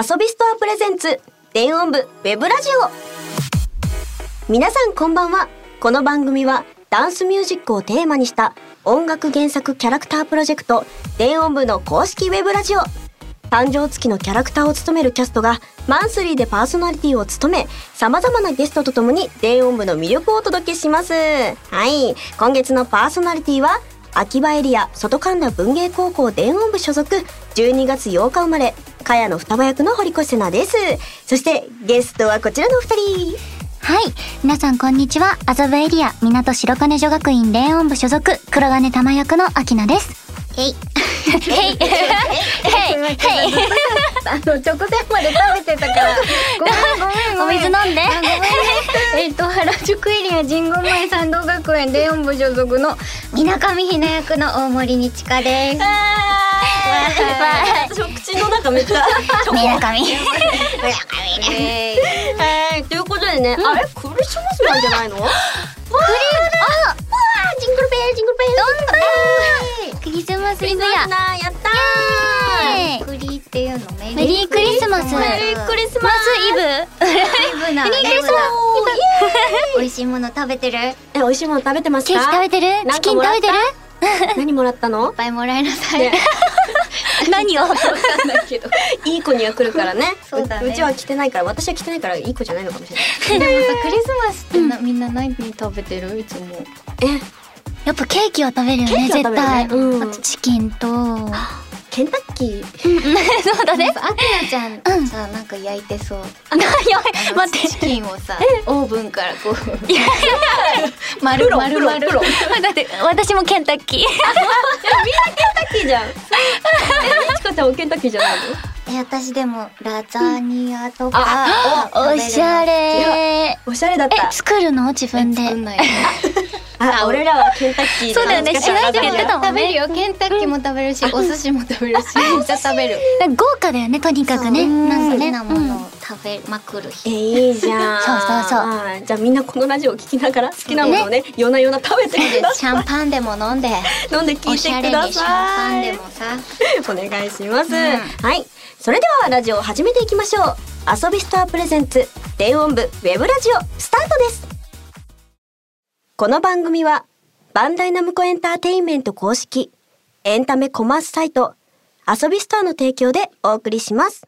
遊びストアプレゼンツ電音部ウェブラジオ。皆さんこんばんは。この番組はダンスミュージックをテーマにした音楽原作キャラクタープロジェクト電音部の公式ウェブラジオ。誕生月のキャラクターを務めるキャストがマンスリーでパーソナリティを務め様々なゲストとともに電音部の魅力をお届けします。はい。今月のパーソナリティは秋葉エリア外神田文芸高校電音部所属12月8日生まれ茅野双葉役の堀越瀬奈ですそしてゲストはこちらのお二人はい。皆さんこんにちは。麻布エリア、港白金女学院電音部所属、黒金玉役の秋菜です。へい。へい。へい。へい。あの直前まで食べてたから ごめんごめんごめんお水飲んで。あごめん えっと原宿エリア神宮前参道学園電音部所属の水上ひな役の大森にちかです私も口の中めっちゃチョコ水上。えー、ということでね、あれクリスマスなんじゃないの？クリグルベルジングルベルクリスマスイブや。だやったクリっていうのメメリークリスマス。メリークリスママススイブ。イブな。メリークリスマス美味しいもの食べてる？いっえ美味しいもの食べてますか？ケーキ食べてる？チキン食べてる？何もらったの？ぱいもらいなさい、ね。何を？だけど。いい子には来るからね。そうだね。うちは来てないから私は来てないからいい子じゃないのかもしれない。でもさクリスマスってな、みんな何食べてる？いつも。えやっぱケーキは食べるよね、絶対。ねうん。あとチキンと。ケンタッキー？そうだね。あきなちゃん、うん。さなんか焼いてそう。待って。チ。キンをさオーブンからこう。いや丸丸丸だって私もケンタッキー。ケンタッキーじゃん。えみちかちゃんはケンタッキーじゃないの？え私でもラザニアとか、あ食べるおしゃれ。おしゃれだっえた作るの？自分で。あ俺らはケンタッキーでそうだよねもしないで言ってたもんね。食べるよ。ケンタッキーも食べるし、お寿司も食べるしめっちゃ食べる。豪華だよねとにかくね。なんかね。なものうんを食べまくるえ日、いいじゃん。そうそうそう。じゃあみんなこのラジオを聞きながら好きなものをね夜な夜な食べてくだシさャンパンでも飲んでい飲んで聞おいしてください。シャンパンでもさ。お願いします、ん。はい。それではラジオを始めていきましょう。遊びストアプレゼンツ電音部ウェブラジオスタートですこの番組はバンダイナムコエンターテインメント公式エンタメコマースサイト遊びストアの提供でお送りします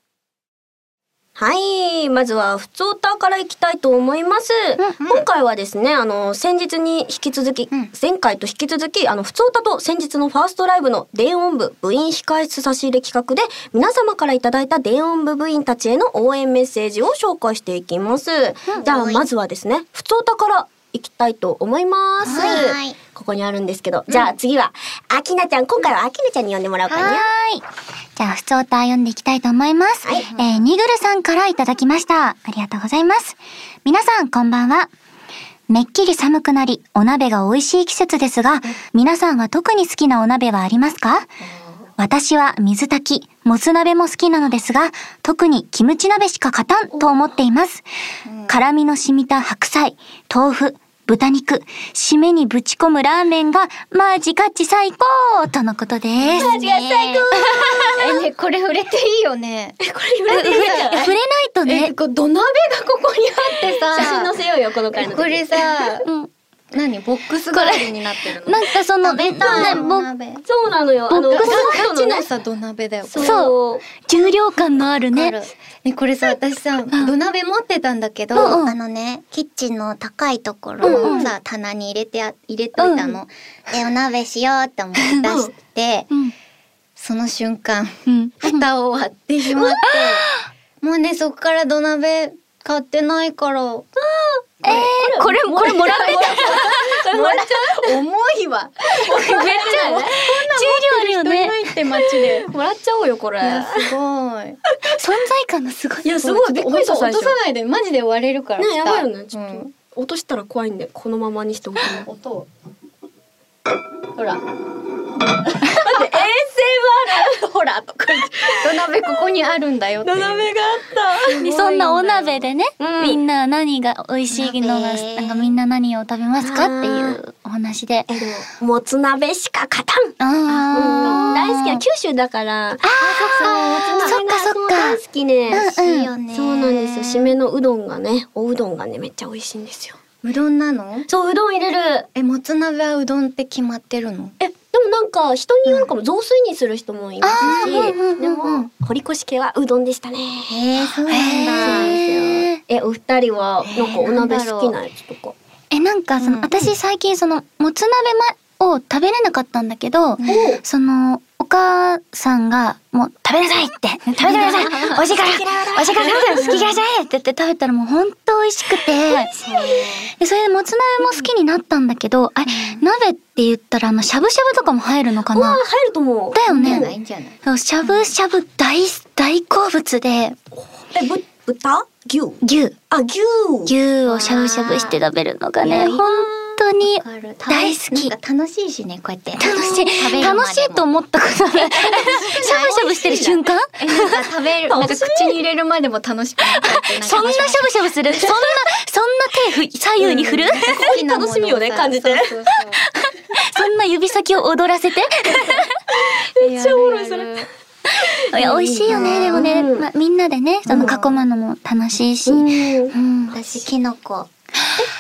はい。まずは、普通歌からいきたいと思います。今回はですね、あの、先日に引き続き、ん前回と引き続き、あの、普通歌と先日のファーストライブの電音部部員控室差し入れ企画で、皆様からいただいた電音部部員たちへの応援メッセージを紹介していきます。じゃあ、まずはですね、普通歌からいきたいと思います。はいはいここにあるんですけど、じゃあ次は、あきなちゃん、今回はあきなちゃんに呼んでもらおうかはな。ーい。じゃあ、普通歌読んでいきたいと思います。はいえー、ニグルさんからいただきました。ありがとうございます。皆さん、こんばんは。めっきり寒くなり、お鍋が美味しい季節ですが、皆さんは特に好きなお鍋はありますか？私は水炊き、もつ鍋も好きなのですが、特にキムチ鍋しか勝たんと思っています。辛みの染みた白菜、豆腐、豚肉、締めにぶち込むラーメンが、マジガチ最高とのことです。マジが最高 えねこれ触れていいよねこれ触れていい触れないとえね。こう土鍋がここにあってさ写真載せようよ、この回の時これさうん。何？ボックス代わりになってるの？なんかその、食べたいねぼ鍋？そうなのよ。あの、ボックスのさ土鍋だよ。そう。重量感のあるね。ねねこれさ私さ土鍋持ってたんだけど、うんうん。あのねキッチンの高いところうんうん。のさ、棚に入れてあ入れといたの、でお鍋しようって思って出して、うん。その瞬間うん。蓋を割ってしまってもうねそこから土鍋買ってないからえー、これ、これもらってた。もらっちゃう重いわめっちゃ、重量あるよね。って街でもらっちゃおうよ、これ。すごい存在感がすごい。いや、すごいびっくりした。落とさないでマジで割れるからね、やばいよね。ちょっとうん、落としたら怖いんで、このままにしておきます。音をほら待って、え ASMR ほらとか土鍋ここにあるんだよっていう。土鍋があった。でそんなお鍋でね、うん。みんな何が美味しいのが、鍋なんかみんな何を食べますかっていうお話で。ももつ鍋しか勝たん。大好きな九州だから。あそっかそっか。大好きね、うん美味しいよねそうなんですよ。締めのうどんがねおうどんがねめっちゃ美味しいんですよ。うどんなの？そううどん入れる。えもつ鍋はうどんって決まってるの？えでもなんか人によるかも雑炊にする人もいますし、でも堀越家はうどんでしたね。へえそうなんへだーえお二人はなんかお鍋好きなやつとか？え、なんかその、うん私最近その、もつ鍋まを食べれなかったんだけど、おその、お母さんが、もう、食べなさいって、食べてください。美味しいから。美味しいから。食べて好き嫌いじゃないって言って食べたらもうほんと美味しくて、で、それでもつ鍋も好きになったんだけど、あれ、鍋って言ったらあの、しゃぶしゃぶとかも入るのかな？入ると思う。だよね。そうしゃぶしゃぶ大、大好物で、えぶ豚？牛？牛、あ牛。牛をしゃぶしゃぶして食べるのがね、いやいいな。本当に大好き。なんか楽しいしねこうやって。楽しい。楽しいと思ったことない。しゃぶしゃぶしてる瞬間？えなんか食べる なんか口に入れるまでも楽しくそんなしゃぶしゃぶする？そんなそんな手ふ左右に振る、楽しみをね感じて。そうそうそんな指先を踊らせて？めっちゃおもろいそれ。いや美味しいよねでもね、うん。ま、みんなでねその囲むのも楽しいし、うん。うん。私キノコ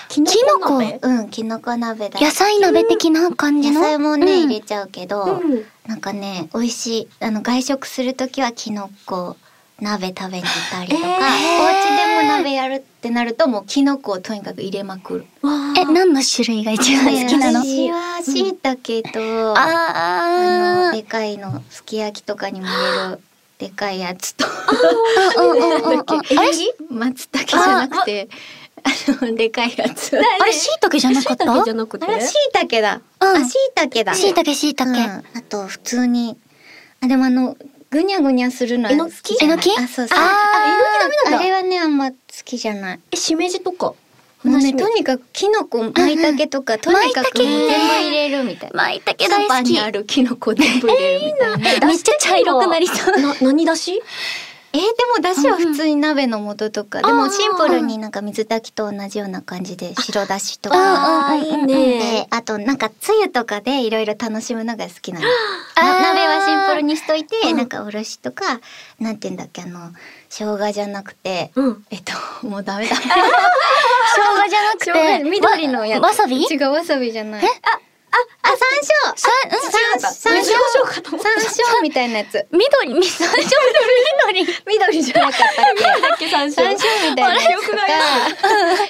ききのこ鍋？うんキノコ鍋だ野菜鍋的な感じの？野菜もね、うん。入れちゃうけど、うん。なんかね美味しいあの外食するときはキノコ鍋食べに行ったりとか、えー。お家でも鍋やるってなるともうキノコをとにかく入れまくる。わえ何の種類が一番好きなの、私は椎茸と、ああのでかいのすき焼きとかにも入れるでかいやつと。あれ？松茸じゃなくてあのでかいやつ。ああれ椎茸じゃなかった？椎茸じゃなくて？れ椎茸だ。うん。あ椎茸だ。椎茸椎茸、うん。あと普通にあでもあのぐにゃぐにゃするのはえのき？好きじゃないえのき？あそうそう。あー。あれはねあんま好きじゃない。えしめじとか？もうねとにかくキノコ舞茸とか、とにかく全部入れるみたいな。舞茸スーパー大好きにあるキノコ全部入れるみたいな、めっちゃ茶色くなりそう。な何だし？えーでもだしは普通に鍋の素とか、でもあーシンプルになんか水炊きと同じような感じで白だしとうんうんかあーいいでねあとなんかつゆとかでいろいろ楽しむのが好きなの。鍋はシンプルにしといて、うん。なんかおろしとかなんて言うんだっけあの生姜じゃなくてうん。えっともうダメだ。生姜じゃなくて 緑のやつ。わわさび？違うわさびじゃない。あああ山椒。さうん山山椒山椒みたいなやつ緑み山椒緑緑緑。じゃなかったっけ？だっけ山椒。山椒みたいなやつが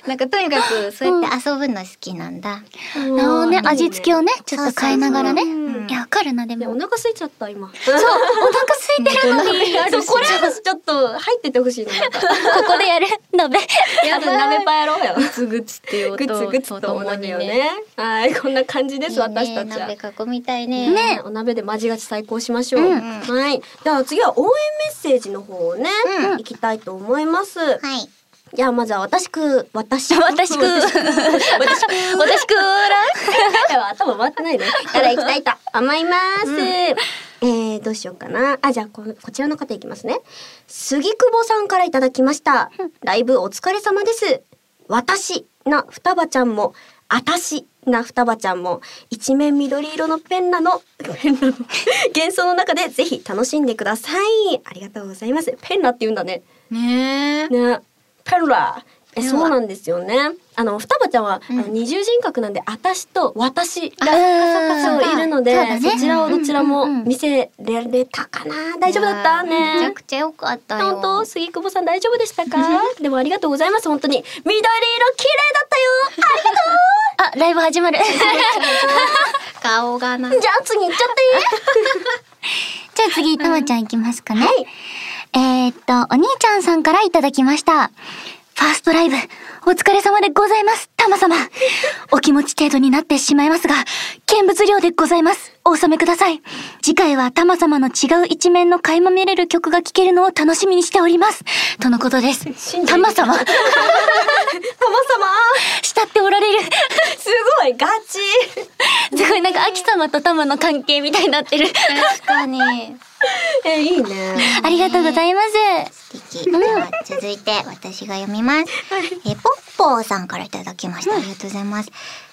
なんかとにかくそうやって遊ぶの好きなんだ、なるほどね味付けをねちょっと変えながらねいやわかるなでも。ねお腹空いちゃった今。そうお腹空いてるのに。そうこれ私ちょっと入っててほしいのなここでやる？鍋。やだ鍋。パやろうよ。グツグツっていうグツグツとお鍋をね。はいこんな感じです私たちは。鍋囲みたいね。ね、お鍋でマジ勝ち最高しましょう。うん。はい。では次は応援メッセージの方をね、うん。行きたいと思います。はいじゃあまずは私く、私く、私く私く私くら 頭回ってないね。から行きたいと思います。えー、どうしようかな。あ、じゃあこ、こちらの方いきますね。杉久保さんからいただきました。ライブお疲れ様です。私な双葉ちゃんも、あたしな双葉ちゃんも、一面緑色のペンナの、ペンナの幻想の中でぜひ楽しんでください。ありがとうございます。ペンナって言うんだね。ねえね、ペンラそう。なんですよね。あの双葉ちゃんは、うん。あの二重人格なんで、あたしと私があそういるので、ね。そちらをどちらもうんうん。うん見せられたかな。大丈夫だった？いやーめちゃね。くちゃ良かったよ。本当？杉久保さん大丈夫でしたか？でもありがとうございます本当に。緑色綺麗だったよ。ありがとあライブ始まる。顔がな。うじゃあ次行っちゃって じゃあ次たまちゃんいきますかね、はいえー、っとお兄ちゃんさんからいただきました。ファーストライブお疲れ様でございます。たま様お気持ち程度になってしまいますが見物料でございます。お納めください。次回はタマ様の違う一面の垣間見れる曲が聴けるのを楽しみにしております。とのことです。タマ様、たまさま慕っておられる。すごいガチすごいなんか秋様とタマの関係みたいになってる。確かに。え、いいね。ありがとうございます。素敵。では続いて私が読みます。えー、ポッポーさんからいただきました。ありがとうございます。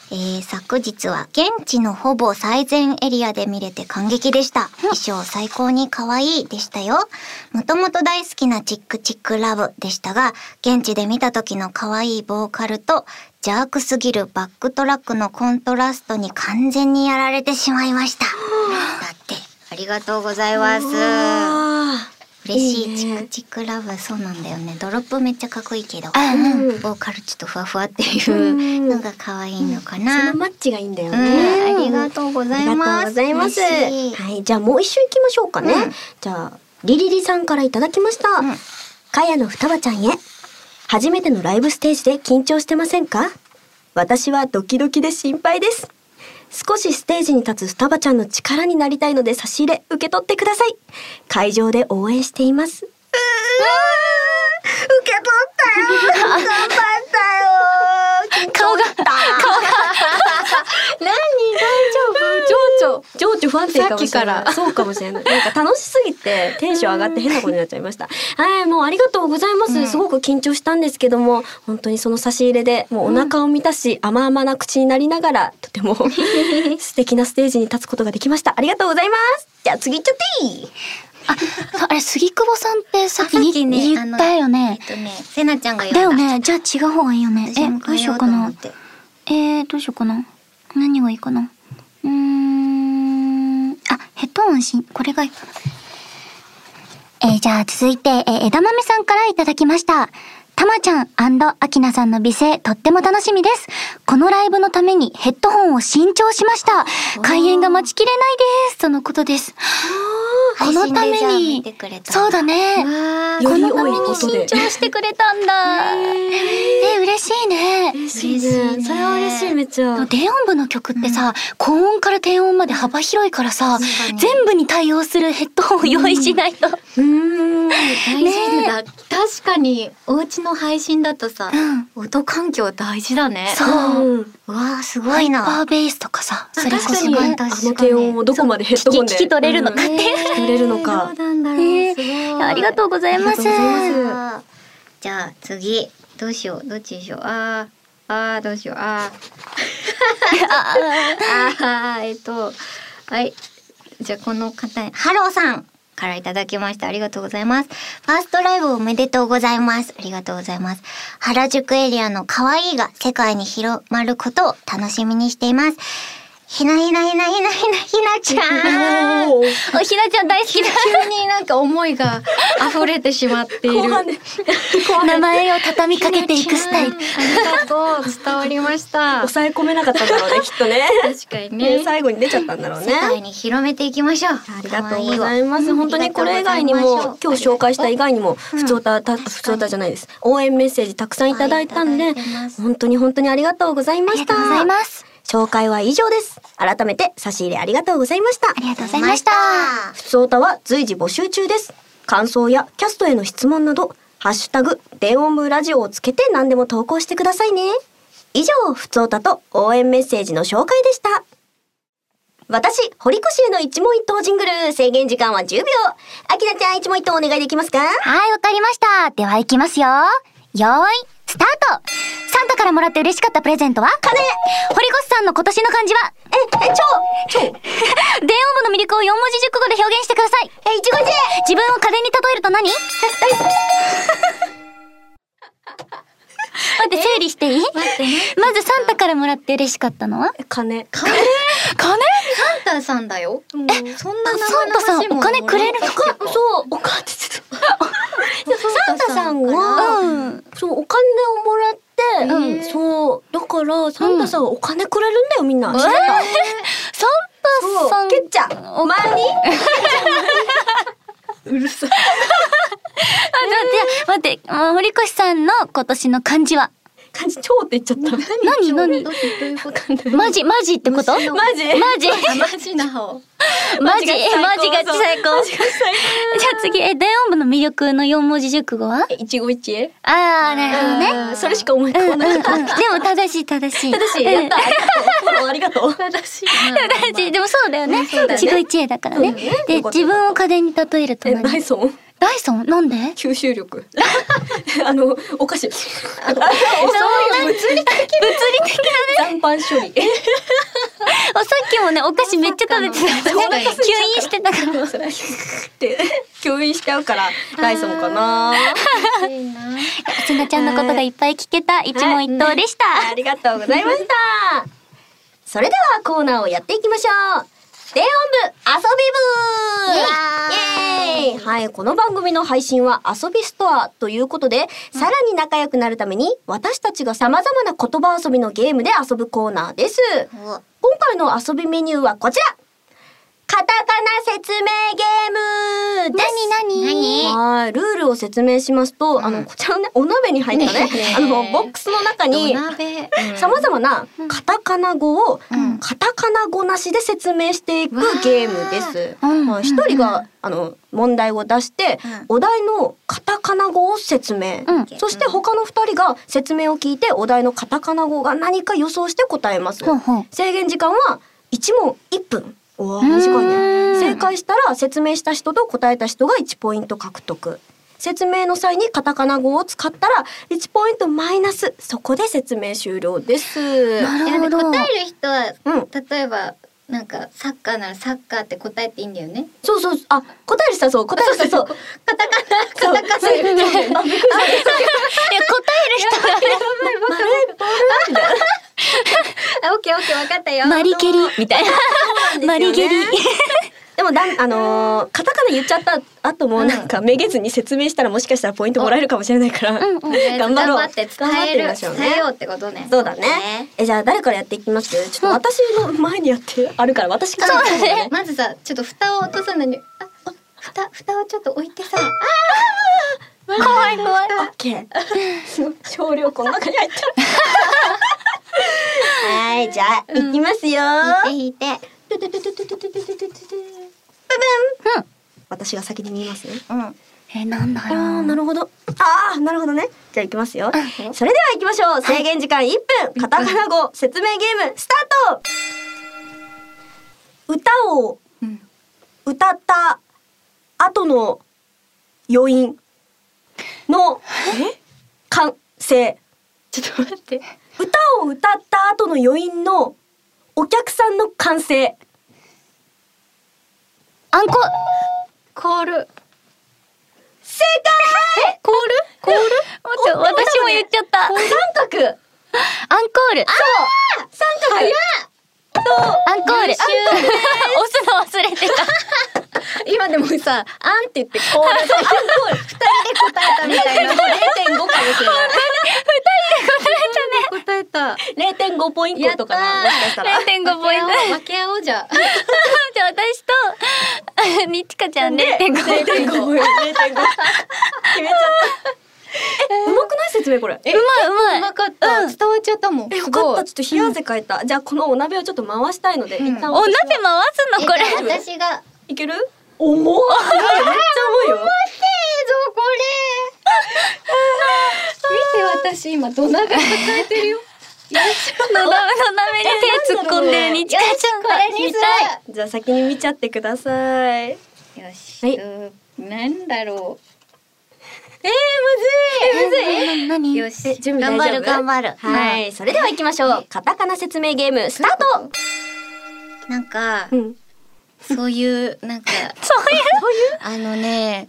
えー、昨日は現地のほぼ最前エリアで見れて感激でした。衣装最高に可愛いでしたよ。もともと大好きなチックチックラブでしたが、現地で見た時の可愛いボーカルと邪悪すぎるバックトラックのコントラストに完全にやられてしまいました。だって、ありがとうございます。あ嬉しいチクチクラブそうなんだよねドロップめっちゃかっこいいけどあうんボーカルちょっとふわふわっていううんのが可愛いのかーな、そのマッチがいいんだようんね。ありがとうございますありがとうございます。嬉しいはい、じゃあもう一周行きましょうかね。うんじゃあ、リリリさんからいただきました。んかやの双葉ちゃんへ。初めてのライブステージで緊張してませんか？私はドキドキで心配です。少しステージに立つ双葉ちゃんの力になりたいので差し入れ受け取ってください。会場で応援しています。受け取ったよ。頑張ったよ。顔が、顔が。何？大丈夫？情緒情緒不安定かもしれさっきからないそうかもしれないなんか楽しすぎてテンション上がって変なことになっちゃいましたはいもうありがとうございます、うんすごく緊張したんですけども本当にその差し入れでもうお腹を満たし、甘々な口になりながらとても 素敵なステージに立つことができましたありがとうございますじゃあ次行っちゃっていい？あれ、杉久保さんってさっきにあさっきね言ったよねえ。っとねせなちゃんがだだよね。じゃあ違う方がいいよね。え、どうしようかな変えようと思っ。てえー、どうしようかな。何がいいかな。うーん。あ、ヘッドホンし、これがいい。えーじゃあ続いて、えー枝豆さんからいただきました。たまちゃんアキナさんの美声、とっても楽しみです。このライブのためにヘッドホンを新調しました。開演が待ちきれないです。とのことです。このために。てくれたんだそうだね。このために新調してくれたんだ。え、嬉しいね。嬉しいね。それは嬉しいめっちゃ。電音部の曲ってさ、高音から低音まで幅広いからさ、全部に対応するヘッドホンを用意しないと。うーん。大事だ、確かにお家の配信だとさ、音環境大事だね。そう。わーすごハイいなパーベースとかさ、それこそ確かに。あの低音をどこまでヘッドホンで。聞き聞き取れるのかって。うん聞き取れるのかどうなんだねすごい。ありがとうございます。ありがとうございます。じゃあ次どうしよう？どっちにしよう？あーあーどうしよう？あー。あーえっとはい。じゃあこの方ハローさんからいただきました。ありがとうございます。ファーストライブおめでとうございます。ありがとうございます。原宿エリアの可愛いが世界に広まることを楽しみにしていますひなひなひなひなひなひなちゃんおひなちゃん大好きだ。急になんか思いが溢れてしまっている。名前を畳みかけていくスタイル。ありがとう、伝わりました。抑え込めなかったんだろうねきっとね確かにねね。最後に出ちゃったんだろうね世界に広めていきましょう。ありがとうございます。本当にこれ以外にも、今日紹介した以外にも、うんふつおた、たふつおたじゃないです。応援メッセージたくさんいただいたんで本当に本当にありがとうございました。ありがとうございます。紹介は以上です。改めて差し入れありがとうございましたあ。りがとうございました。普通歌は随時募集中です。感想やキャストへの質問など、ハッシュタグ、電音部ラジオをつけて何でも投稿してくださいね。以上、普通歌と応援メッセージの紹介でした。私、堀越への一問一答ジングル、制限時間は10秒。あきなちゃん、一問一答お願いできますか？はい、わかりました。では行きますよ。よーい、スタート。サンタからもらって嬉しかったプレゼントは？金。堀越さんの今年の漢字は？え、え、超超 電音部の魅力を4文字熟語で表現してください。え、いちご一会自分を家電に例えると何？待って、整理していい？待ってね。まずサンタからもらって嬉しかったのは？金。金？金？サンタさんだよ。え、そんなあサンタさんお金くれるの？か、そう、お金。って。サンタさんは、うん。そう、お金をもらって、うんそう、だから、サンタさんはお金くれるんだよ、みんな。知ってた？サンタさん。ケッチャお前に うるさい。あ、じゃあ、待って、堀越さんの今年の漢字は？感じ超って言っちゃった。何何どういうこと？マジマジってこと？マジ？マジ？マジマジな方。マジえマジがが最高。じゃあ次、え、電音部の魅力の四文字熟語は？え一期一会？あー、なるほどね。うんそれしか思い浮かばなかった。うん、でも正しい正しい。正しい。やった。ありがとう。フォローありがとう。正しい。正しい。でもそうだよね。一期一会だからね。で、自分を家電に例えるとえ、何ダイソン？ダイソン？なんで？吸収力。あの、お菓子。あの、物理的。物理的残飯処理。あ、さっきもね、お菓子めっちゃ食べてた。吸引してたから。って、吸引しちゃうから、ダイソンかな。いいな。ちゃんのことがいっぱい聞けた一問一答でした。ありがとうございました。それではコーナーをやっていきましょう。電音部遊び部イエーイ。はい、この番組の配信は遊びストアということで、さらに仲良くなるために私たちが様々な言葉遊びのゲームで遊ぶコーナーです。今回の遊びメニューはこちらカタカナ説明ゲームです。何何？はい、ルールを説明しますと、あの、こちらのね、お鍋に入ったね、あの、ボックスの中に。さまざまなカタカナ語をうん。カタカナ語なしで説明していくゲームです。うん。まあ一人があの問題を出してうん。お題のカタカナ語を説明。うん。そして他の二人が説明を聞いてお題のカタカナ語が何か予想して答えます。制限時間は1問1分。おー短いね。うん正解したら説明した人と答えた人が1ポイント獲得。説明の際にカタカナ語を使ったら1ポイントマイナス。そこで説明終了です。なるほど。答える人は、うん。例えば、なんか、サッカーならサッカーって答えていいんだよね。そうそう。あ、答える人はそう。答える人はそう。カタカナ、カタカナ。いや、答える人が あ、オッケーオッケー、わかったよ。マリケリみたいな。マリゲリ。でもだんあのーカタカナ言っちゃった後もなんかめげずに説明したらもしかしたらポイントもらえるかもしれないから、うんう 頑張ろう頑張って伝える、みましょうね伝えようってことね。そうだね。えじゃあ誰からやっていきます？ちょっと私の前にやってあるから私からやってみようねまずさ、ちょっと蓋を落とさないに、あ、あ蓋、蓋をちょっと置いてさ。怖い怖い。オッケー。少量この中に入っちゃう。はい、じゃあ、いきますよ。引いて引いて。ブブン。私が先に見ますね。うん。え、なんだあろあ、う。なるほど。ああ、なるほどね。じゃあ行きますよ。それでは行きましょう。制限時間1分。カタカナ語説明ゲームスタート歌をうん歌った後の余韻の完成。ちょっと待って。歌を歌った後の余韻のお客さんの完成。アンコ、コール。正解コール？コール？待って、私も言っちゃった。三角アンコール。三角そうアンコール。押すの忘れてた。今でもさ、あんって言ってコール で、二人で答えたみたいな。0.5かもしれない。答えた。0.5ポイントとかな、もしかしたら。0.5ポイント。分け合おうじゃあ。じゃあ私と、にちかちゃん0.5。0.5ポイント。0.5。決めちゃった。え、うまくない説明これ？え、うまいうまい。うまかった。うん伝わっちゃったもん。よかった。ちょっと冷や汗かいた。じゃあこのお鍋をちょっと回したいので、うん一旦お鍋回すのこれ。私が。いける？重っめっちゃ重いよ。ぞこれ。見て私今土鍋抱えてるよ。の鍋の鍋に手突っ込んでるにちかちゃんこれにする。じゃあ先に見ちゃってください。よし。はいうんなんだろえー、むずい。むずい？な何う。よし。え準備大丈夫？頑張る頑張る。はい。それでは行きましょう。カタカナ説明ゲーム、スタートなんかう、ん。そういう、なんか、そういう？あのね、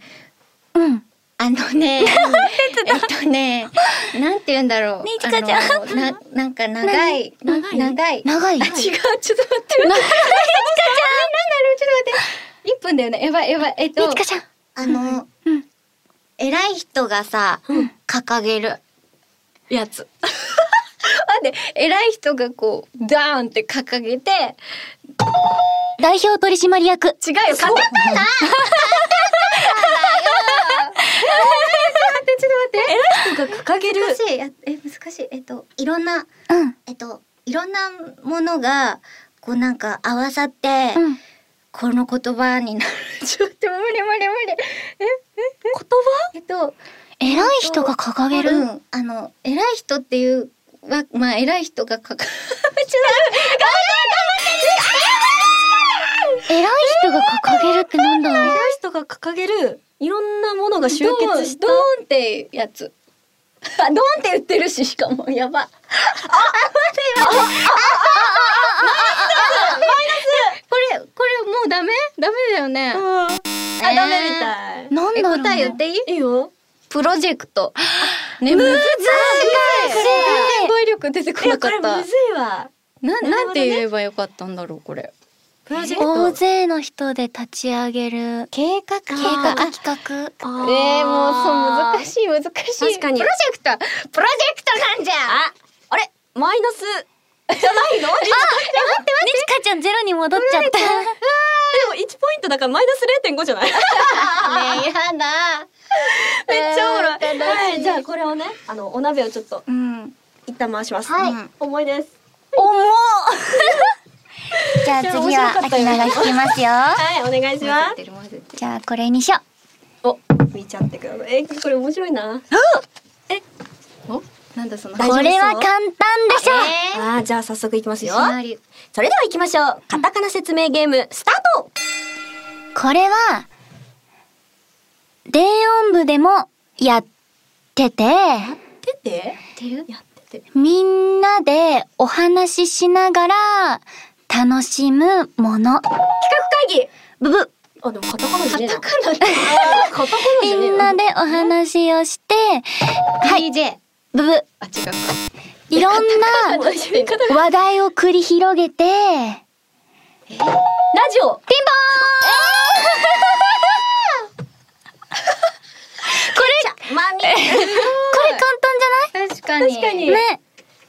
うん。あのね、えっとね、なんて言うんだろう。ねちかちゃんな、なんか長い。長い？長い。長い？違う、ちょっと待って。なんだろう、ちょっと待って。一分だよね。やばい、やばい。えっとにち、かちゃん。あの、うん偉い人がさ、掲げる。やつ。待って、偉い人がこう、ダーンって掲げて、代表取締役。違うよ、カタカナ待って、ちょっと待って。が掲げる。難しい。やえ、難しい。えっと、いろんな、うん。えっと、いろんなものが、こうなんか合わさって、うん。この言葉になる。ちょっと無理無理無理。え、言えっと、偉い人が掲げる？うん、あの、偉い人っていう、は、まあ、偉い人がかか、偉い人が掲げるってなんだ？葉。偉い人が掲げる、いろんなものが集結した。ドーンってやつ。あ、ドーンって言ってるし、しかも、やば。あ、待ってよ。これ、これもうダメダメだよね。うんあ、ダメみたい。なんえ、だ。答え言っていいいいよ。プロジェクト。ね、むずい。語彙力出てこなかったこれむず。いわ。な、なるほどねなんて言えばよかったんだろう、これ。プロジェク大ト。勢の人で立ち上げる計画計画あ企画。あえー、もうそう難しい難しい。確かにプロジェクトプロジェクトなんじゃあ、あれ？マイナスじゃないの？あ、ねちかちゃんゼロに戻っちゃった。でも1ポイントだからマイナス0.5じゃない？ねえ、やだ。めっちゃおもろい。えーはい、じゃあこれをね、あの、お鍋をちょっとうん。一旦回します。はい重いです。重っ じゃあ次は面白かアキったよナが引きますよ。はい、お願いします。じゃあこれにしよう。お、見ちゃってください。え、これ面白いな。おなんだそのこれは簡単でしょう。えあー、じゃあ早速いきますよ。それでは行きましょう。カタカナ説明ゲーム、スタートこれは、電音部でもやってて、ててオてるやってて？みんなでお話ししながら楽しむもの。企画会議ブブ。あ、でもカタカナじゃねえな。カタカナカタカナじゃねえみんなでお話をして、はい、DJ。ブブ。あ、違うか。いろんな話題を繰り広げて、ピンポーンラジオマミこれ簡単確かに。確かにじゃないね。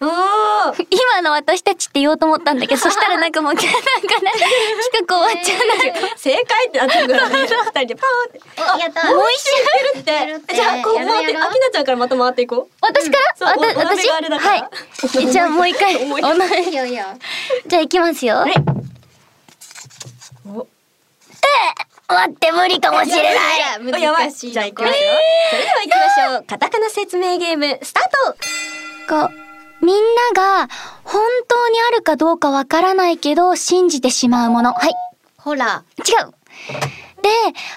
今の私たちって言おうと思ったんだけど、そしたらなんかもう、なんかね、企画終わっちゃうな。正解ってなってるからね。二人でパーって。お、やった。もう一周っるってじゃあ、こう回って、あきなちゃんからまた回っていこう。私から？そうわたおお鍋私はい。え じゃあもう一回。じゃあ行きますよ。はい。待って、無理かもしれない。おやばい。難しい。じゃあ行きますよ。それでは行きましょう。カタカナ説明ゲーム、スタートこう、みんなが本当にあるかどうかわからないけど信じてしまうもの。はい。ほら。違う。で、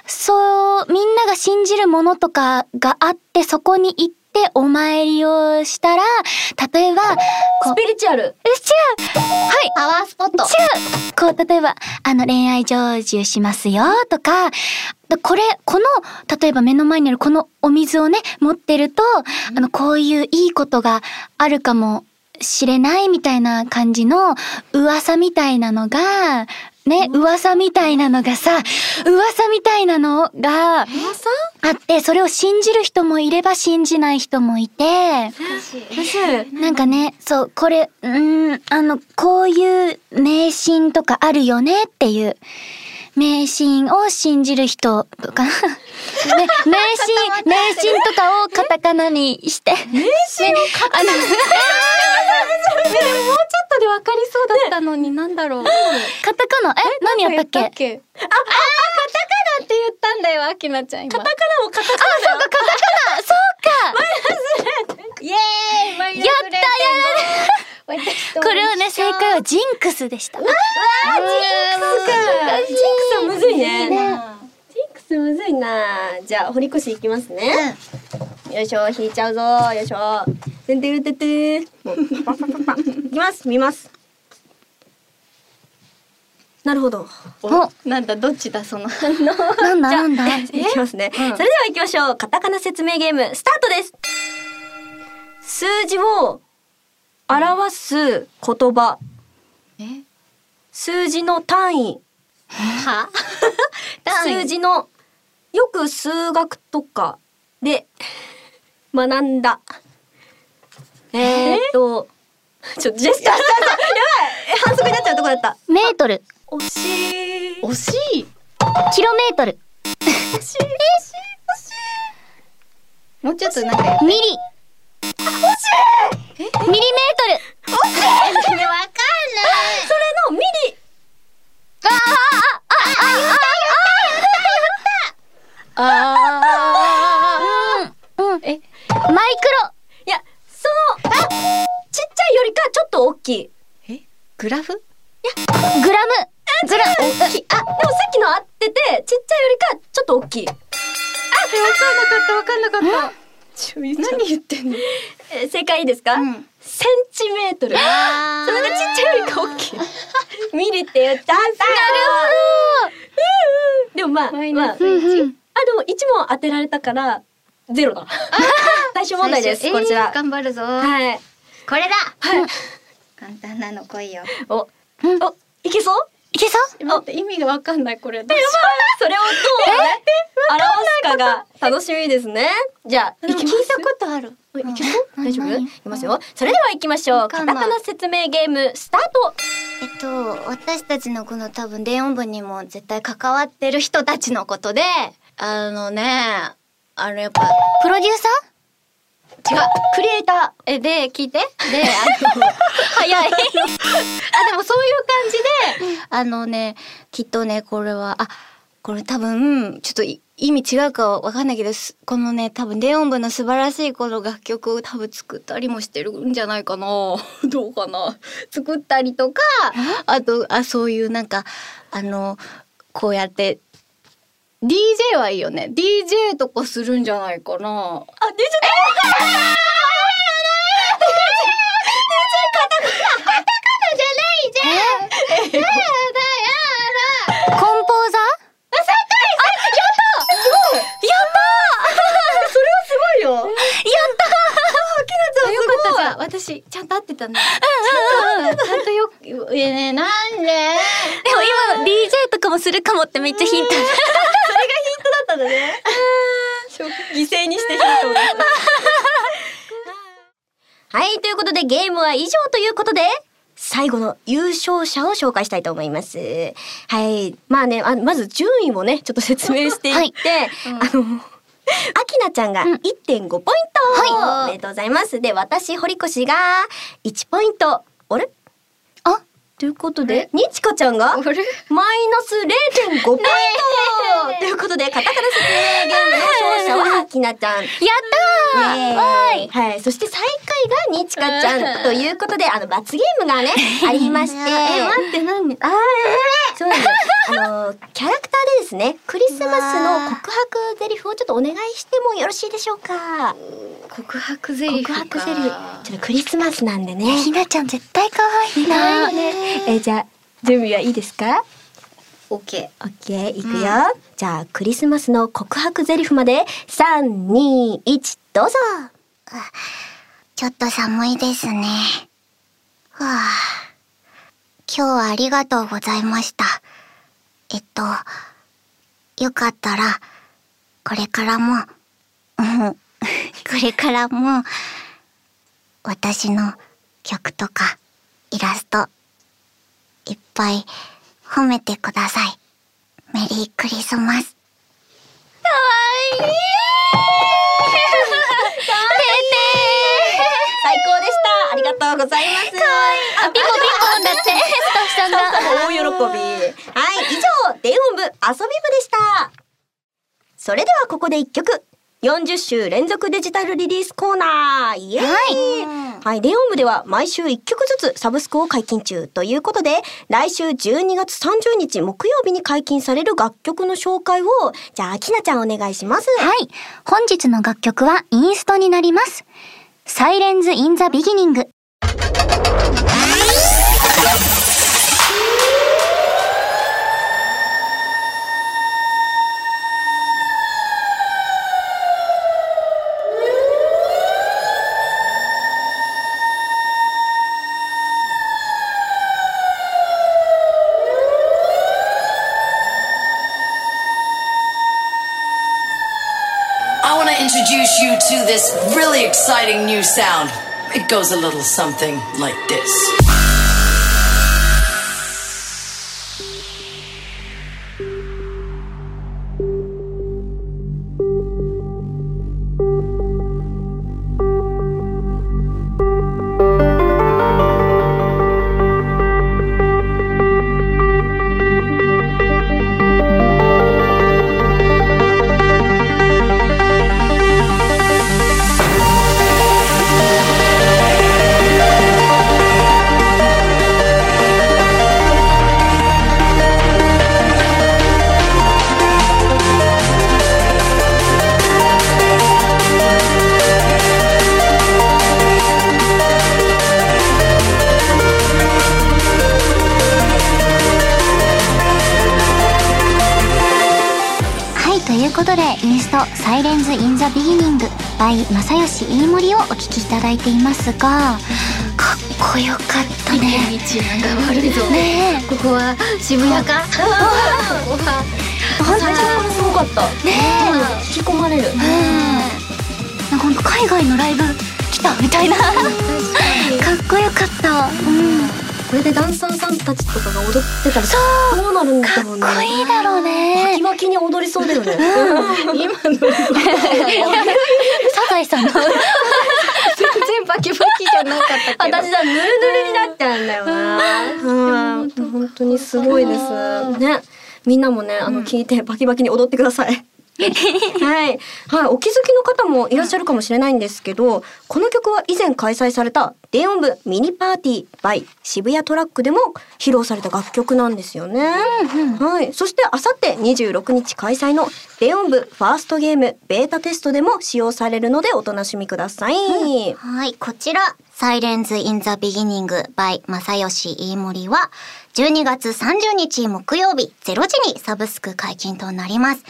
そう、みんなが信じるものとかがあって、そこに行ってお参りをしたら、例えば、ス、ピリチュアル。え違うはいパワースポット。違うこう、例えば、あの、恋愛成就しますよ、とか、でこれ、この、例えば目の前にあるこのお水をね、持ってると、あの、こういういいことがあるかもしれないみたいな感じの噂みたいなのが、ね、噂みたいなのがさ、噂みたいなのがあって、それを信じる人もいれば信じない人もいて、なんかね、そう、これ、うーん、あの、こういう迷信とかあるよねっていう。迷信を信じる人とか、ね、迷信、迷信とかをカタカナにして。迷信をカタカナ、あの、でももうちょっとでわかりそうだったのに、なんだろう。カタカナ、え、何やったっけ？あ、あ、カタカナって言ったんだよ、あきなちゃん今。カタカナもカタカナ。だよ。あ、そうか。イエーイマイナス。やったやられたこれはね、正解はジンクスでした。ジンクスはむずいね。ジンクスむずいな。じゃあ、堀越いきますね。よいしょ、引いちゃうぞ。よいしょ。てんてるてていきます。見ます。なるほど。お、なんだ、どっちだ、その。なんだなんだいきますね。それでは行きましょう。カタカナ説明ゲーム、スタートです。数字を表す言葉。え？数字の単位。は？数字の、よく数学とかで学んだ。え？ー、っと、ちょ、ジェスチャーした。やばいえ反則になっちゃうとこだった。メートル、惜しい。惜しい。キロメートル、惜しい。惜しい。惜しい。もうちょっとなんかやってミリ、ミリメートル。ね、わかんない。それのミリ。ああああああうんうんえマイクいやそのちっちゃいよりかちょっと大きいグラフログラムグラ大きいあでもさっきの合っててちっちゃいよりかちょっと大きいわかんなかったわかんなかった何言ってんの？え正解いいですか、うん。センチメートル。それがちっちゃいよりか大きい。ミリって言ったなるほど。でもまあマイナスまあ、あでも一問当てられたからゼロだ。最終問題です、こちら、えー頑張るぞ。はい。これだ。はい。簡単なの来いよ。お、うん。おいけそう？いけそう？待って意味がわかんないこれ。どうしよそれをどう？ね表すかが楽しみですね。じゃあ聞いたことある。いきそう？うん大丈夫？何いきますよ。それでは行きましょう。カタカナ説明ゲームスタート。えっと、私たちのこの多分電音部にも絶対関わってる人たちのことで、あのね、あのやっぱ、プロデューサ違うクリエイタえ、で、聞いて。で、あの、早い。あ、でもそういう感じで、あのね、きっとね、これは、あ、これ多分、ちょっとい意味違うかはわかんないけど、すこのね、多分電音部の素晴らしいこの楽曲を多分作ったりもしてるんじゃないかな。どうかな。作ったりとか、あと、あ、そういうなんか、あの、こうやって、DJ はいいよね。DJ とかするんじゃないかな。ーあ出ちゃー？コンポーザそれはすごいよ。やったあよかった。じゃあ私ちゃんと合ってたね。ちゃんとよくえなんで。ーでも今の DJ とかもするかもってめっちゃヒント。だった んだね犠牲にしてヒントを出すはいということでゲームは以上ということで最後の優勝者を紹介したいと思います。はい。まあね、あまず順位をね、ちょっと説明していって、あの、あきなちゃんが1.5ポイント、はいおめでとうございます。で、私、堀越が1ポイント。あれあということで、にちかちゃんがマイナス0.5ポイントということで、カタカナ説明ゲームの勝者はあ きなちゃん。やったーーイはい。そして最下位がにちかちゃんということで、あの、罰ゲームがね、ありまして。え待って何？あそうなんです。あの、キャラクターでですね、クリスマスの告白ゼリフをちょっとお願いしてもよろしいでしょうか。告白ゼリ告。白ゼリフ。ちょっとクリスマスなんでね。ひなちゃん絶対可愛いなえ、じゃあ、準備はいいですか？オッケオッケー、いくよ。じゃあ、クリスマスの告白ゼリフまで、3、2、1、どうぞ。ちょっと寒いですね。はあ。今日はありがとうございました。えっと、よかったら、これからも、うん、これからも、私の曲とか、イラスト、いっぱい褒めてください。メリークリスマス。かわいい最高でした。ありがとうございます。かわいい。あピコピコだってスタッフさんが大喜び。はい、以上、電音部遊び部でした。それではここで一曲。40週連続デジタルリリースコーナーイエーイはい、電音部では毎週1曲ずつサブスクを解禁中ということで、来週12月30日木曜日に解禁される楽曲の紹介を、じゃあ、きなちゃんお願いします。はい。本日の楽曲はインストになります。 Sirens in the Beginning。This really exciting new sound. It goes a little something like this. たちとかが踊ってたらどうなるんだろうね。かっこいいだろうバねキ。バキに踊りそうだよね。今の サザエさんの。全然バキバキじゃなかったけど私はヌルヌルになっちゃうんだよな。うん、本当にすごいです。ね。みんなもね、あの、聞いてバキバキに踊ってください。はい。はい。お気づきの方もいらっしゃるかもしれないんですけど、この曲は以前開催された電音部ミニパーティー by 渋谷トラックでも披露された楽曲なんですよね。はい。そしてあさって26日開催の電音部ファーストゲームベータテストでも使用されるのでお楽しみください。はい、こちら、サイレンズ・イン・ザ・ビギニング by 正義飯森は、12月30日木曜日0時にサブスク解禁となります。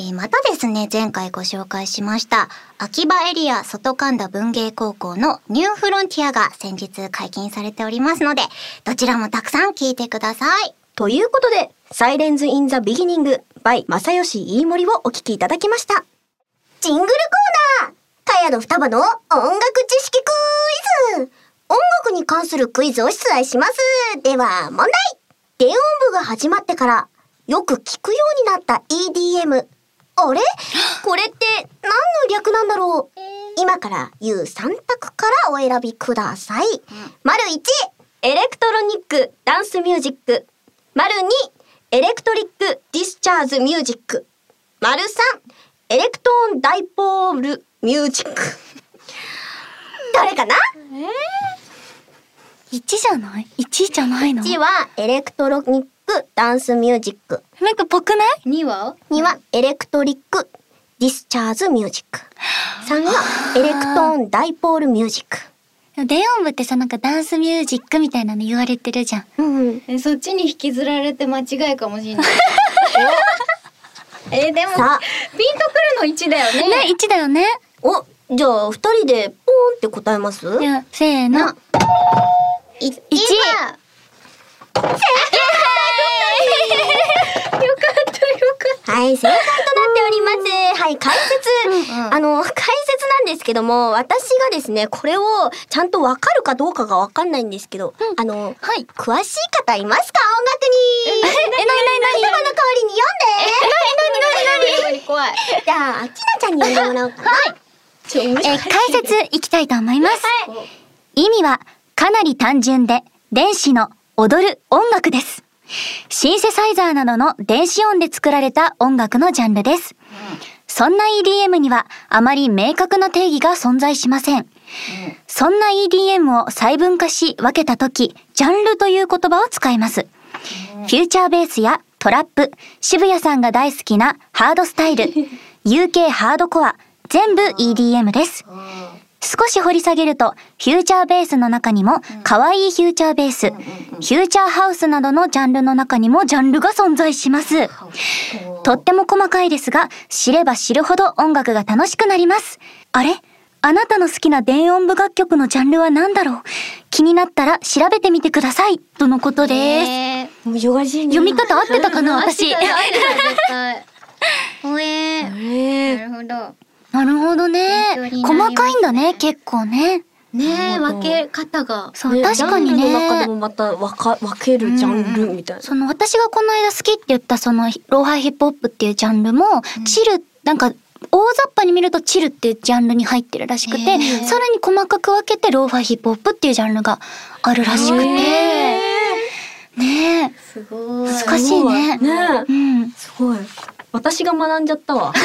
えーまたですね、前回ご紹介しました、アキバエリア外神田文芸高校の New Frontier が先日解禁されておりますので、どちらもたくさん聞いてください。ということで、サイレンズ・イン・ザ・ビギニング by 正義飯森をお聞きいただきました。ジングルコーナーかやの双葉の音楽知識クイズ音楽に関するクイズを出題します。では、問題電音部が始まってから、よく聞くようになった EDM。あれ？これって何の略なんだろう？今から言う3択からお選びください。丸1、 Electronic Dance Music。丸2、 Electric Discharge Music。丸3、 Electron Dipole Music。どれかな？1じゃない ?1 じゃないの ?1 は Electronic Dance Music。なんかぽくない？2は2は Electric Discharge Music。3がエレクトーンダイポールミュージック。電音部ってさ、なんかダンスミュージックみたいなの言われてるじゃん。うん。えそっちに引きずられて間違いかもしれない。えでもピンとくるの1だよね。ね、1だよね。お、じゃあ二人でポーンって答えます？じゃあ、せーの。な1 一ははい、正解となっております。はい、解説。うんあの、解説なんですけども、私がですね、これをちゃんとわかるかどうかがわかんないんですけど、あの、はい。詳しい方いますか？音楽に。え、なになになに？言葉の代わりに読んで。怖い。じゃあ、ちなちゃんに読んでもらおうかな。ちょ、え、解説いきたいと思います。意味はかなり単純で、電子の踊る音楽です。シンセサイザーなどの電子音で作られた音楽のジャンルです。そんな EDM にはあまり明確な定義が存在しません。そんな EDM を細分化し分けたとき、ジャンルという言葉を使います。フューチャーベースやトラップ、渋谷さんが大好きなハードスタイル、UK ハードコア、全部 EDM です。少し掘り下げると、フューチャーベースの中にも、可愛いフューチャーベース、フューチャーハウスなどのジャンルの中にもジャンルが存在します。とっても細かいですが、知れば知るほど音楽が楽しくなります。あれ？あなたの好きな電音部楽曲のジャンルは何だろう？気になったら調べてみてください。とのことです。えー、難しいね。読み方合ってたかな私。合ってた合ってた絶対。ほえー。えなるほど。なるほどね細かいんだね、結構ね。ね分け方が。そう、ね確かにジャンルの中でね。もまた分か分けるジャンルみたいな。その私がこの間好きって言ったそのローファイヒップホップっていうジャンルも、チル、なんか大雑把に見るとチルっていうジャンルに入ってるらしくて、さらに細かく分けてローファイヒップホップっていうジャンルがあるらしくて、ねえ、すごい。難しいね。ねうんすごい。私が学んじゃったわ。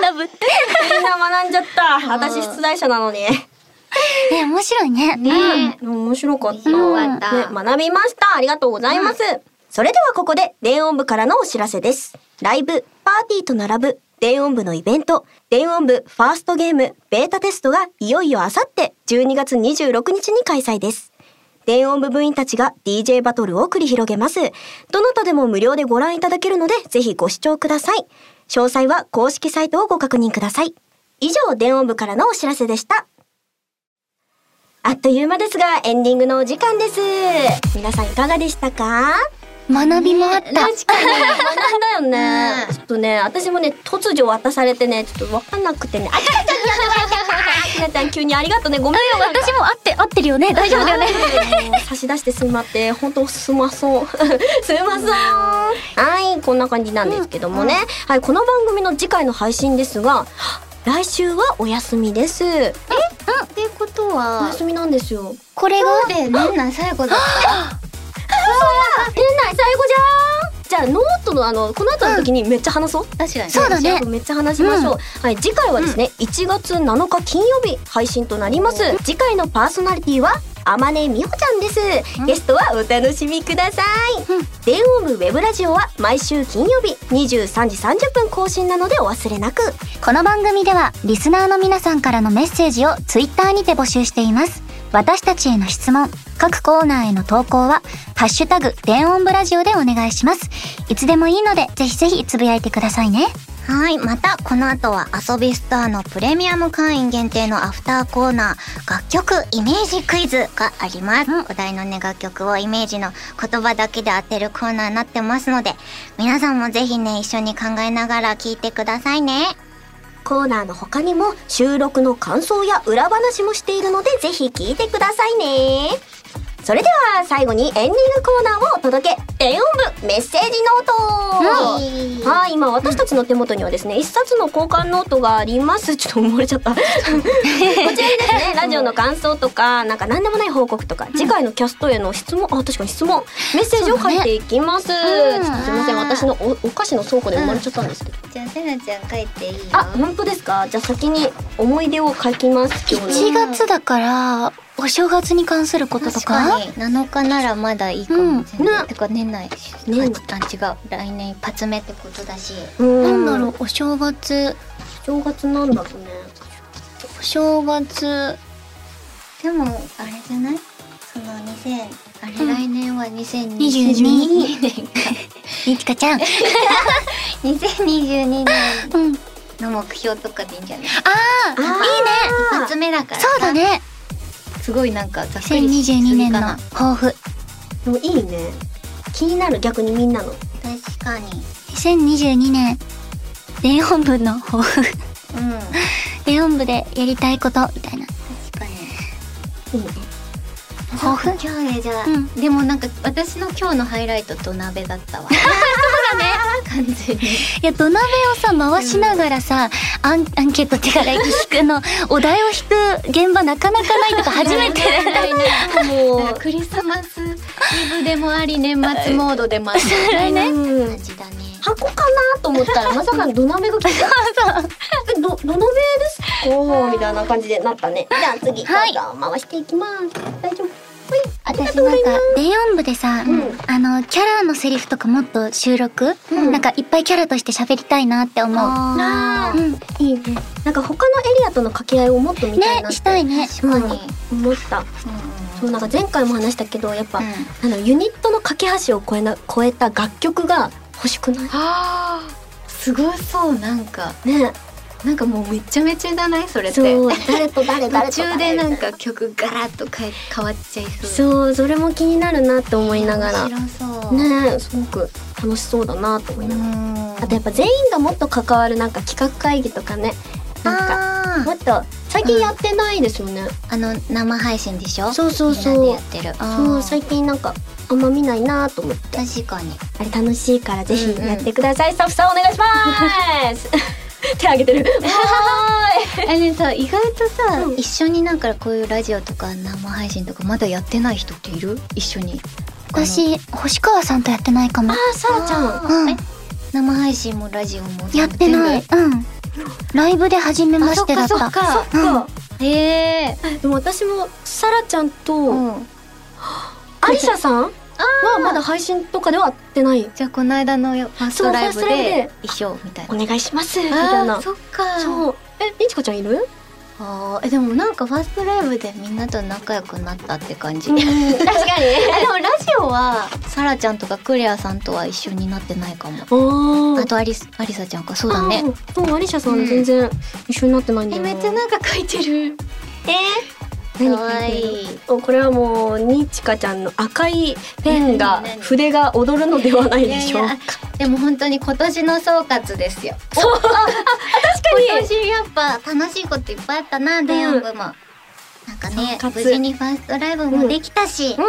な学ぶって。みんな学んじゃった。私出題者なのに。ね面白いね。ねえ。面白かった。ね、学びました。ありがとうございます。それではここで電音部からのお知らせです。ライブ、パーティーと並ぶ電音部のイベント、電音部ファーストゲームベータテストがいよいよあさって12月26日に開催です。電音部部員たちが DJ バトルを繰り広げます。どなたでも無料でご覧いただけるので、ぜひご視聴ください。詳細は公式サイトをご確認ください。以上、電音部からのお知らせでした。あっという間ですが、エンディングのお時間です。皆さんいかがでしたか？学びもあった。確かに、学んだよね。ちょっとね、私もね、突如渡されてね、ちょっとわかんなくてね、あきらちゃん、あきらちゃん、急にありがとうね、ごめん。私も合って、合ってるよね。大丈夫だよね。差し出してすまって、本当すまそう。すまそう。はい、こんな感じなんですけどもね。はい、この番組の次回の配信ですが、来週はお休みです。え、ってことおは、休みなんですよ。これが、で、年内最後だった。年内最後じゃん。じゃあノートのあのこの後の時にめっちゃ話そう、確かに。そうだね。めっちゃ話しましょう、はい次回はですね、1月7日金曜日配信となります。次回のパーソナリティは天音美穂ちゃんです、ゲストはお楽しみください、電音部ウェブラジオは毎週金曜日23時30分更新なのでお忘れなく。この番組ではリスナーの皆さんからのメッセージをツイッターにて募集しています。私たちへの質問各コーナーへの投稿は「ハッシュタグ電音部ラジオ」でお願いします。いつでもいいのでぜひぜひつぶやいてくださいねはい。また、この後は遊びスターのプレミアム会員限定のアフターコーナー、楽曲イメージクイズがあります。お題のね、楽曲をイメージの言葉だけで当てるコーナーになってますので、皆さんもぜひね、一緒に考えながら聞いてくださいね。コーナーの他にも収録の感想や裏話もしているのでぜひ聞いてくださいねそれでは最後にエンディングコーナーをお届け。電音部メッセージノート。はい今私たちの手元にはですね一冊の交換ノートがあります。ちょっと埋もれちゃった。こちらにですねラジオの感想とかなんか何でもない報告とか、次回のキャストへの質問あ確かに質問メッセージを書いていきます、ちょっとすいません私のおお菓子の倉庫で埋まれちゃったんですけど、じゃあ、せなちゃん書いていいよ。あ、本当ですか？じゃあ先に思い出を書きます今日の。1月だからお正月に関することと確かかに7日ならまだいいかもしれない、うん。てか年内年あ違う。来年一発目ってことだし。うん。なんだろうお正月。正月なんだろうね。お正月。でもあれじゃない？その2000あれ、うん来年は2022 22年かみちかちゃん。2022年うん。の目標とかでいいんじゃない？あーいいね。一発目だからさ。そうだねすごいなんかざっくりしす2022ぎ年のかな。抱負。でもいいね。気になる逆にみんなの。確かに。2022年電音部の抱負。うん。電音部でやりたいことみたいな。確かに。いいね抱負今日ねじゃあ、うん。でもなんか私の今日のハイライト土鍋だったわ。そうだねいや土鍋をさ回しながらさ、アンアンケートっていうか引くの お題を引く現場なかなかないとか初めても クリスマスイブでもあり年末モードでもありみたい感、じだね。箱かなと思ったらまさかの土鍋が来た。えど土鍋ですか？みたいな感じでなったね。じゃあ次どはい回していきます。大丈夫私なんか電音部でさ、ん。あのキャラのセリフとかもっと収録、うん。なんかいっぱいキャラとして喋りたいなって思う。あうん。ーいいね。なんか他のエリアとの掛け合いをもっと見たいなねってしたいね確かに、思った。そうなんか前回も話したけどやっぱ、うん。あのユニットの架け橋を超えな超えた楽曲が欲しくない？あー。すごそうなんか。ねなんかもうめちゃめちゃだない？それって。そう誰と誰誰途中でなんか曲ガラッと変え変わっちゃいそう。そうそれも気になるなって思いながら。ね面白そう。えすごく楽しそうだなと思いながら。ん。あとやっぱ全員がもっと関わるなんか企画会議とかね。なんかもっと最近やってないですよね、あの生配信でしょ？そうそうそう。やってる。そう最近なんかあんま見ないなと思って。確かに。あれ楽しいからぜひうんうん。やってください、スタッフさんお願いします 手挙げてる。はーいあれさ意外とさ、うん。一緒になんかこういうラジオとか生配信とかまだやってない人っている？一緒に。私星川さんとやってないかも。あーさらちゃん。うん。え？生配信もラジオもやってない。うん。ライブで初めましてだった。あそっかそっうん。へえでも私もさらちゃんと、うん。アリシャさん？はまだ配信とかでは会ってない。じゃあこの間のファーストライブでで。一緒みたいな。お願いします。みたいな。そっか。そう。えりちかちゃんいる？あーえでもなんかファーストライブでみんなと仲良くなったって感じ、確かに。あでもラジオはサラちゃんとかクレアさんとは一緒になってないかも。あとアリスアリサちゃんか。そうだね。あそうアリシャさうんん全然一緒になってないんだよな。えめっちゃなんか書いてる。え？ー、かわい。いおこれはもうにちかちゃんの赤いペンが筆が踊るのではないでしょうか。でも本当に今年の総括ですよ。そう。あ確か今年やっぱ楽しいこといっぱいあったな電音部も、なんかね無事にファーストライブもできたし、うん。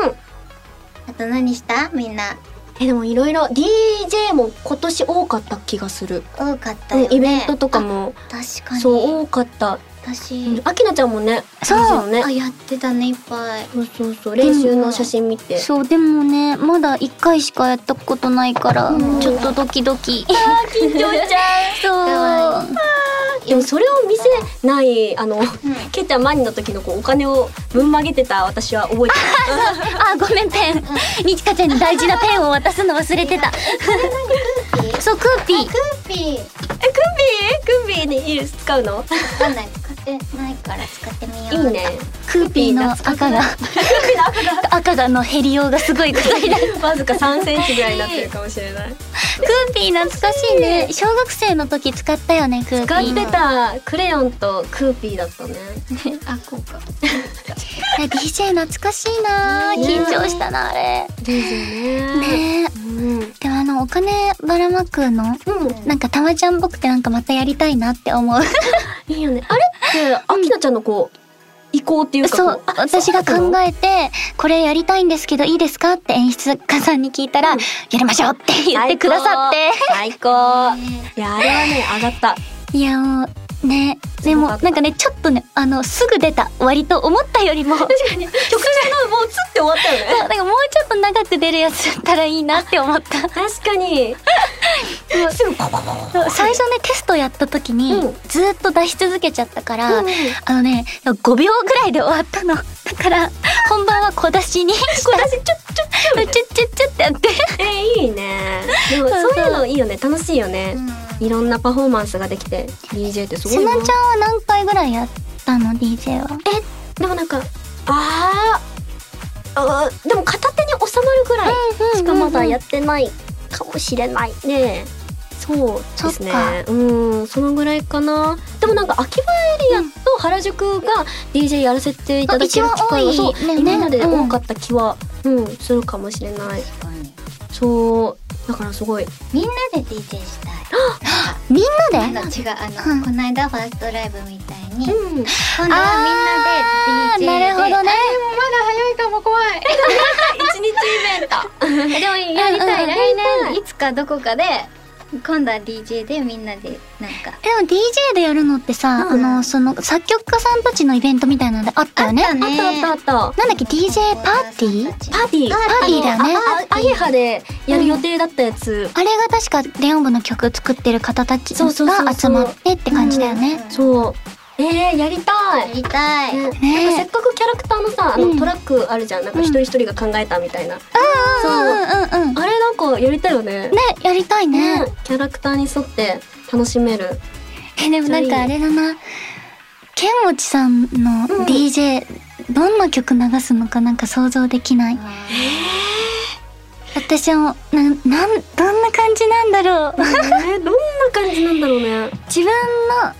あと何した？みんな。えでもいろいろ DJ も今年多かった気がする、多かったうんよねイベントとかも。あ確かに。そう多かった私、あきなちゃんもねそう。ね。あやってたねいっぱい。そうそうそう練習の写真見て。そうでもねまだ1回しかやったことないからうん。ちょっとドキドキ。緊張しちゃ そう。うでもそれを見せないあの、ケイちゃんマニの時のこうお金をぶん曲げてた私は覚えて あごめんペン。にちかちゃんに大事なペンを渡すの忘れてた。そうクーピー。クーピー。るえクンビー？クンビーにいる使うの？わかんない。使ってないから使ってみよう。いいね。クーピーの赤が。赤がの減りようがすごいことにな。る わずか3センチぐらいになってるかもしれない。クーピー懐かしいね。小学生の時使ったよねクーピー使ってたクレヨンとクーピーだったね。あこうか。DJ 懐かしいなね緊張したなあれ。ですよねねうん。でもあのお金ばらまくの？うん。なんかたまちゃんっぽくてなんかまたやりたいなって思う。いいよね。あれってあきなちゃんのこう意向っていうかこそう。私が考えてこれやりたいんですけどいいですか？って演出家さんに聞いたら、やりましょうって言ってくださって。最高。いやあれはね上がった。いやもうねでもなんかねちょっとねあのすぐ出た。割と思ったよりも。確かに。曲中のもうつって終わったよね。なんかもうちょっと長く出るやつだったらいいなって思った。確かに。最初ねテストやった時に、うん。ずーっと出し続けちゃったから、うんあのね5秒ぐらいで終わったのだから本番は小出しに小出しちょっちょっちょ。チュッチュッチュッってやって。えーいいね。でもそういうのいいよね。楽しいよね。いろんなパフォーマンスができて DJ ってすごいな。ちゃんは何回ぐらいやったの DJ は？でもなんかあーあーでも片手に収まるぐらいしかまだやってないかもしれないね。そうですね。うんそのぐらいかな。でもなんか秋葉エリアと原宿が DJ やらせていただける機会はあ一番多いそうね今までうん多かった気は、うん、するかもしれない。そうだからすごい。みんなで DJ したい みんあなで？の違うあの、うん。この間ファーストライブみたいに、うん。今度はみんなで DJ で。なるほどね。まだ早いかも怖い。一日イベント。でもやりたい、うんうん。来年いつかどこかで今度は DJ でみんなでなんか。でも DJ でやるのってさ、うん。あのその作曲家さんたちのイベントみたいなのであったよね。あったねあったあった。なんだっけ？DJ パーティー？たパーティー。パーティーだよねアゲハでやる予定だったやつ、あれが確か電音部の曲作ってる方たちが集まってって感じだよね。そうえー、やりたい。やりたい、ねね。なんかせっかくキャラクターのさあの、うん。トラックあるじゃん。なんか一人一人が考えたみたいな、そう、うんうんうん。あれなんかやりたいよね。ねやりたいね。ね。キャラクターに沿って楽しめる。えでもなんかあれだな。ケンモチさんの DJ、どんな曲流すのかなんか想像できない。私もなんなんどんな感じなんだろう。えー、どんな感じなんだろうね。自分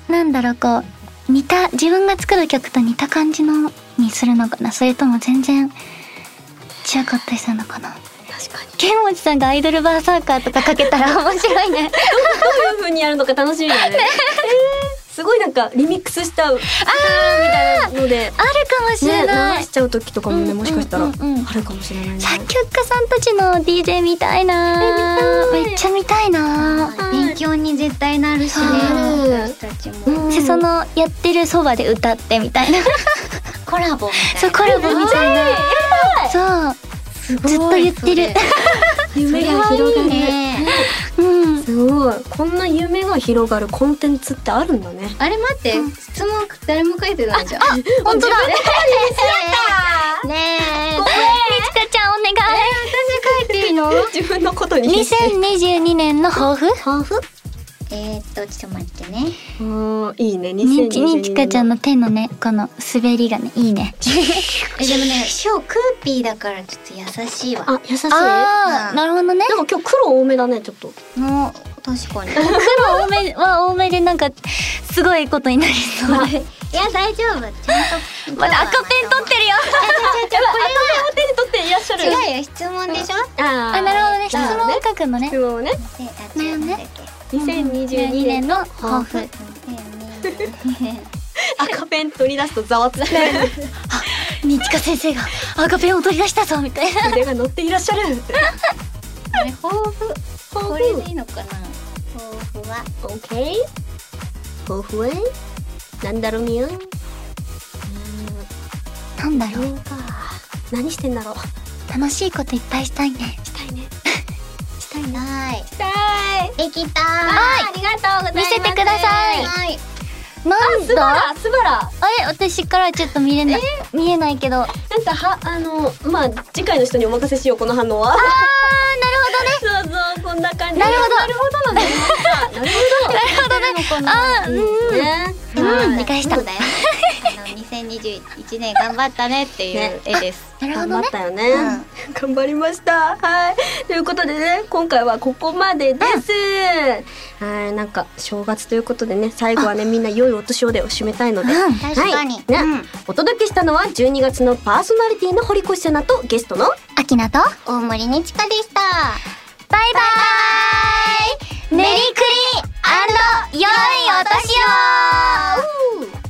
のなんだろうこう似た自分が作る曲と似た感じのにするのかなそれとも全然違かったりするのかな？確かに。ケンモチさんがアイドルバーサーカーとかかけたら面白いね。どういう風にやるのか楽しみだね。え ーすごいなんかリミックスしちゃうみたいなのであるかもしれねない、流しちゃう時とかもねうんもしかしたらうんうんうんあるかもしれないね作曲家さんたちの DJ 見たいな。めっちゃ見たいな。勉強に絶対なるしね。うん私たちも、うん。でそのやってるそばで歌ってみたいな。コラボみたいな。そうコラボみたいな。そう。ずっと言ってる。夢が広がる。ねうんすごい。こんな夢が広がるコンテンツってあるんだね。あれ待って質問誰も書いてないじゃん。本当だ。ねえ。みちかちゃんお願い私書いていいの？自分のことに2022年の抱負？ハーフえー、っとちょっと待ってね。うんいいね。に2022ちにちかちゃんの手のねこの滑りがねいいね。えでもね 今日クーピーだからちょっと優しいわ。あ優しい？ああなるほどね。なんか今日黒多めだねちょっと。もう確かに。黒多めは多めでなんかすごいことになりそう。でいや大丈夫。ちゃんとまだ赤ペン取ってるよ。手に 取っていらっしゃる。違うよ質問でしょ？ああなるほどね。質問を書くのね。質問をねであ違うなんだっけ2022年の抱負。赤ペン取り出すとざわつく。にちか先生が赤ペンを取り出したぞみたいな。腕が乗っていらっしゃる。あれ抱負。これでいいのかな？抱負は。OK 抱負は？なんだろうみよなんだろう。何してんだろう。楽しいこといっぱいしたいね。したいねしたい。ねはいしたい。できたはいありがとうございます。見せてください。はい。なんだ？スバラスバラ。あれ？私からちょっと見れない見えないけど。なんかはあのまあ次回の人にお任せしようこの反応は。なるほどね。そうそうこんな感じ。なるほど。なるほどなのなる なるほど。ね。あーうんうん。理解した。そうだよ 2021年頑張ったねっていう絵です。なるほ頑どね張ったよね、頑張りました。はい。ということでね今回はここまでです、はい。なんか正月ということでね最後はねみんな良いお年をでを締めたいので、うん。確かに。はいね。うん。お届けしたのは12月のパーソナリティの堀越セナとゲストの。アキナと大森にちかでした。バイバイ。メリークリ良いお年を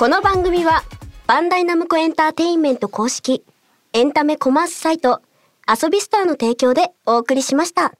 この番組はバンダイナムコエンターテインメント公式エンタメコマースサイト遊びスターの提供でお送りしました。